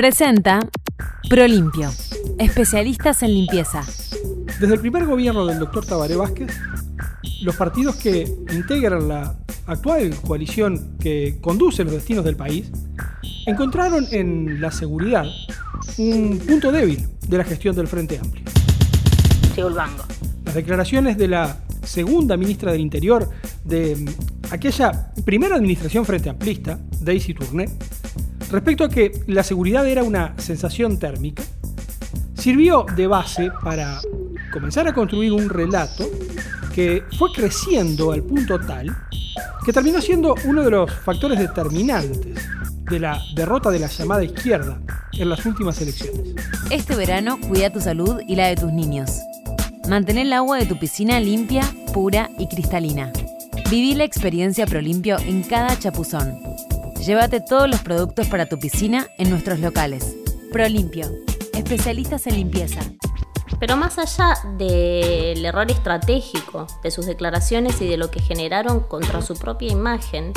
Presenta Prolimpio, especialistas en limpieza. Desde el primer gobierno del doctor Tabaré Vázquez, los partidos que integran la actual coalición que conduce los destinos del país encontraron en la seguridad un punto débil de la gestión del Frente Amplio. Las declaraciones de la segunda ministra del Interior de aquella primera administración frente amplista, Daisy Tourné, respecto a que la seguridad era una sensación térmica, sirvió de base para comenzar a construir un relato que fue creciendo al punto tal que terminó siendo uno de los factores determinantes de la derrota de la llamada izquierda en las últimas elecciones. Este verano cuida tu salud y la de tus niños. Mantén el agua de tu piscina limpia, pura y cristalina. Viví la experiencia Prolimpio en cada chapuzón. Llévate todos los productos para tu piscina en nuestros locales. Prolimpio, especialistas en limpieza. Pero más allá del error estratégico de sus declaraciones y de lo que generaron contra su propia imagen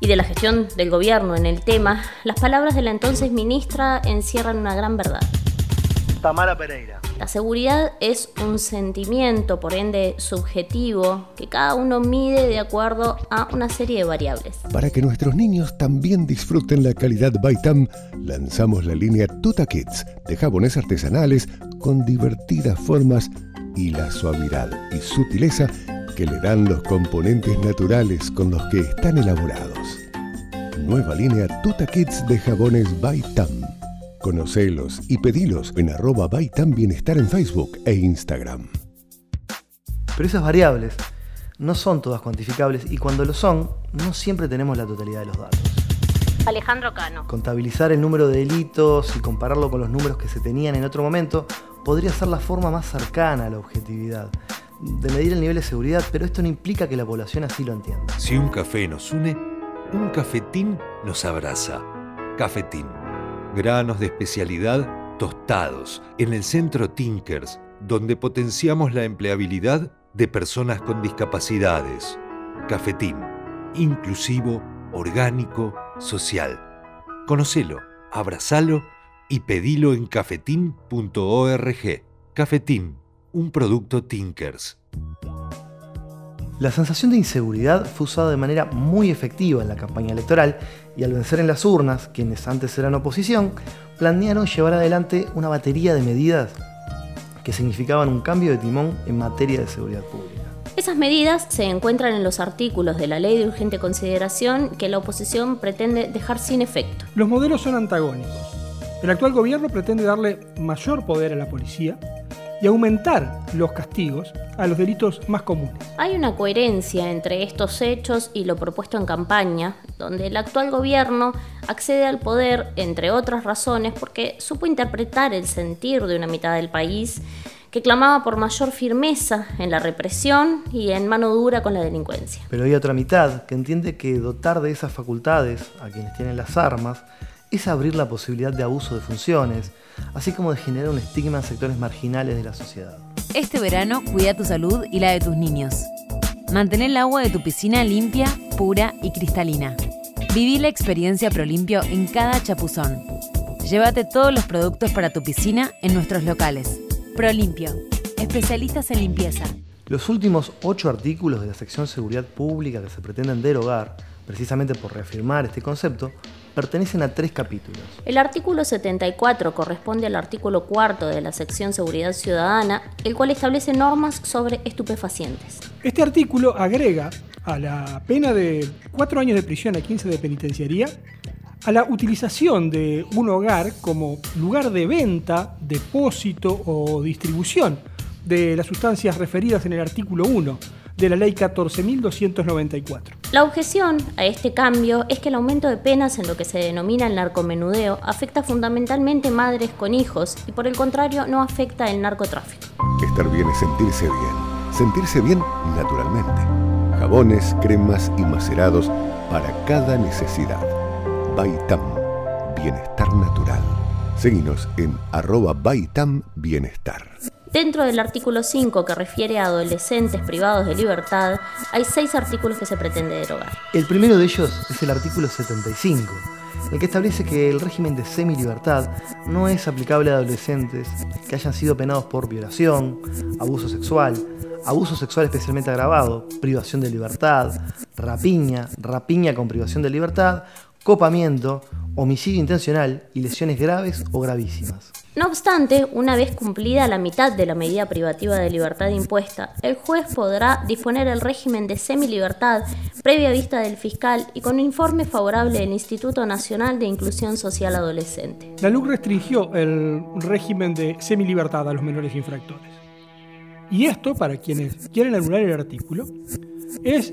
y de la gestión del gobierno en el tema, las palabras de la entonces ministra encierran una gran verdad. Tamara Pereira la seguridad es un sentimiento, por ende subjetivo, que cada uno mide de acuerdo a una serie de variables. Para que nuestros niños también disfruten la calidad Baitam, lanzamos la línea Tuta Kids de jabones artesanales con divertidas formas y la suavidad y sutileza que le dan los componentes naturales con los que están elaborados. Nueva línea Tuta Kids de jabones Baitam Conocelos y pedilos en arroba Baitan Bienestar en Facebook e Instagram. Pero esas variables no son todas cuantificables y cuando lo son, no siempre tenemos la totalidad de los datos. Alejandro Cano. Contabilizar el número de delitos y compararlo con los números que se tenían en otro momento podría ser la forma más cercana a la objetividad de medir el nivel de seguridad, pero esto no implica que la población así lo entienda. Si un café nos une, un cafetín nos abraza. Cafetín granos de especialidad tostados en el centro Tinkers, donde potenciamos la empleabilidad de personas con discapacidades. Cafetín, inclusivo, orgánico, social. Conocelo, abrazalo y pedilo en cafetín.org. Cafetín, un producto Tinkers. La sensación de inseguridad fue usada de manera muy efectiva en la campaña electoral y al vencer en las urnas, quienes antes eran oposición, planearon llevar adelante una batería de medidas que significaban un cambio de timón en materia de seguridad pública. Esas medidas se encuentran en los artículos de la ley de urgente consideración que la oposición pretende dejar sin efecto. Los modelos son antagónicos. El actual gobierno pretende darle mayor poder a la policía y aumentar los castigos a los delitos más comunes. Hay una coherencia entre estos hechos y lo propuesto en campaña, donde el actual gobierno accede al poder, entre otras razones, porque supo interpretar el sentir de una mitad del país que clamaba por mayor firmeza en la represión y en mano dura con la delincuencia. Pero hay otra mitad que entiende que dotar de esas facultades a quienes tienen las armas es abrir la posibilidad de abuso de funciones, así como de generar un estigma en sectores marginales de la sociedad. Este verano cuida tu salud y la de tus niños. Mantén el agua de tu piscina limpia, pura y cristalina. Viví la experiencia Prolimpio en cada chapuzón. Llévate todos los productos para tu piscina en nuestros locales. Prolimpio, especialistas en limpieza. Los últimos ocho artículos de la sección Seguridad Pública que se pretenden derogar, precisamente por reafirmar este concepto, pertenecen a tres capítulos. El artículo 74 corresponde al artículo cuarto de la sección Seguridad Ciudadana, el cual establece normas sobre estupefacientes. Este artículo agrega a la pena de cuatro años de prisión a 15 de penitenciaría a la utilización de un hogar como lugar de venta, depósito o distribución de las sustancias referidas en el artículo 1 de la Ley 14.294. La objeción a este cambio es que el aumento de penas en lo que se denomina el narcomenudeo afecta fundamentalmente madres con hijos y por el contrario no afecta el narcotráfico. Estar bien es sentirse bien. Sentirse bien naturalmente. Jabones, cremas y macerados para cada necesidad. Baitam, bienestar natural. Seguinos en arroba Baitam Bienestar. Dentro del artículo 5 que refiere a adolescentes privados de libertad, hay seis artículos que se pretende derogar. El primero de ellos es el artículo 75, el que establece que el régimen de semi-libertad no es aplicable a adolescentes que hayan sido penados por violación, abuso sexual, abuso sexual especialmente agravado, privación de libertad, rapiña, rapiña con privación de libertad, copamiento, homicidio intencional y lesiones graves o gravísimas. No obstante, una vez cumplida la mitad de la medida privativa de libertad impuesta, el juez podrá disponer el régimen de semilibertad previa vista del fiscal y con informe favorable del Instituto Nacional de Inclusión Social Adolescente. La LUC restringió el régimen de semilibertad a los menores infractores. Y esto, para quienes quieren anular el artículo, es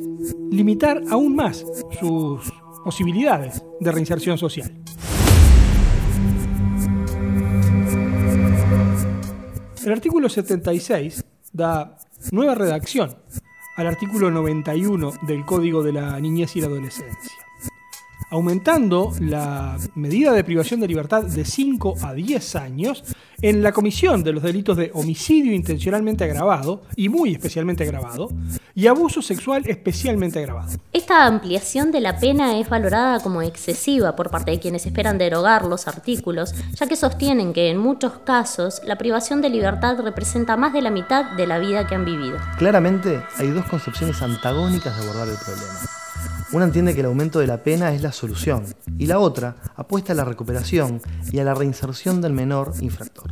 limitar aún más sus posibilidades de reinserción social. El artículo 76 da nueva redacción al artículo 91 del Código de la Niñez y la Adolescencia, aumentando la medida de privación de libertad de 5 a 10 años en la comisión de los delitos de homicidio intencionalmente agravado y muy especialmente agravado y abuso sexual especialmente agravado. Esta ampliación de la pena es valorada como excesiva por parte de quienes esperan derogar los artículos, ya que sostienen que en muchos casos la privación de libertad representa más de la mitad de la vida que han vivido. Claramente hay dos concepciones antagónicas de abordar el problema. Una entiende que el aumento de la pena es la solución y la otra apuesta a la recuperación y a la reinserción del menor infractor.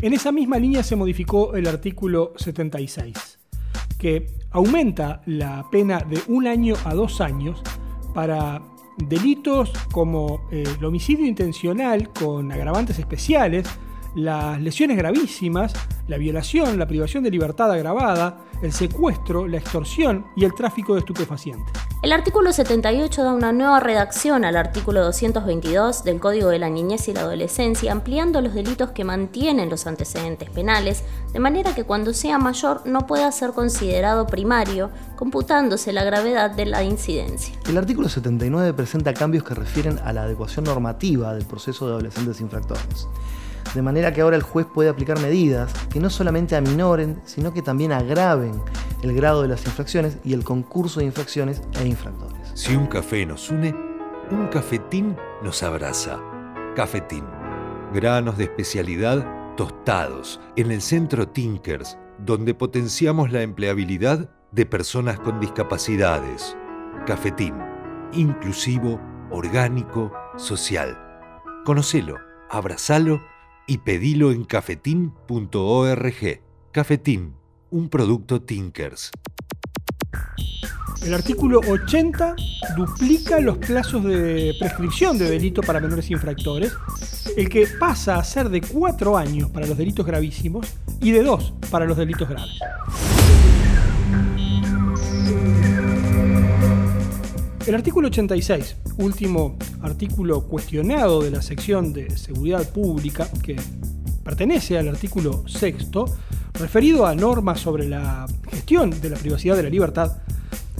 En esa misma línea se modificó el artículo 76, que aumenta la pena de un año a dos años para delitos como eh, el homicidio intencional con agravantes especiales, las lesiones gravísimas, la violación, la privación de libertad agravada, el secuestro, la extorsión y el tráfico de estupefacientes. El artículo 78 da una nueva redacción al artículo 222 del Código de la Niñez y la Adolescencia, ampliando los delitos que mantienen los antecedentes penales, de manera que cuando sea mayor no pueda ser considerado primario, computándose la gravedad de la incidencia. El artículo 79 presenta cambios que refieren a la adecuación normativa del proceso de adolescentes infractores de manera que ahora el juez puede aplicar medidas que no solamente aminoren, sino que también agraven el grado de las infracciones y el concurso de infracciones e infractores. Si un café nos une, un cafetín nos abraza. Cafetín. Granos de especialidad tostados en el centro Tinkers, donde potenciamos la empleabilidad de personas con discapacidades. Cafetín. Inclusivo, orgánico, social. Conocelo, abrazalo y pedilo en cafetín.org. Cafetín, un producto Tinkers. El artículo 80 duplica los plazos de prescripción de delito para menores infractores, el que pasa a ser de 4 años para los delitos gravísimos y de 2 para los delitos graves. El artículo 86, último artículo cuestionado de la sección de seguridad pública, que pertenece al artículo sexto, referido a normas sobre la gestión de la privacidad de la libertad,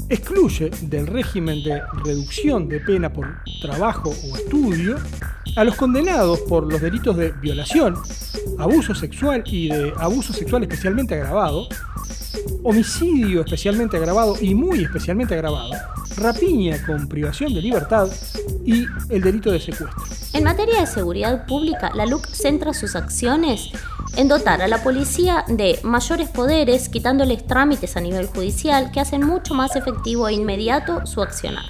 excluye del régimen de reducción de pena por trabajo o estudio a los condenados por los delitos de violación, abuso sexual y de abuso sexual especialmente agravado, homicidio especialmente agravado y muy especialmente agravado, rapiña con privación de libertad y el delito de secuestro. En materia de seguridad pública, la LUC centra sus acciones en dotar a la policía de mayores poderes, quitándoles trámites a nivel judicial que hacen mucho más efectivo e inmediato su accionar.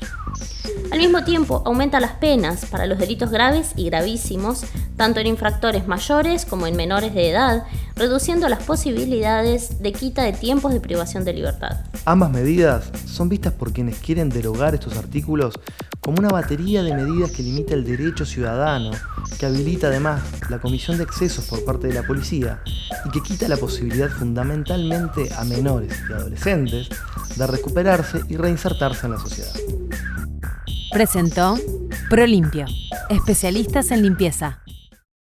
Al mismo tiempo, aumenta las penas para los delitos graves y gravísimos, tanto en infractores mayores como en menores de edad, reduciendo las posibilidades de quita de tiempos de privación de libertad. Ambas medidas son vistas por quienes quieren derogar estos artículos como una batería de medidas que limita el derecho ciudadano, que habilita además la comisión de excesos por parte de la policía y que quita la posibilidad fundamentalmente a menores y adolescentes de recuperarse y reinsertarse en la sociedad. Presentó Prolimpio, especialistas en limpieza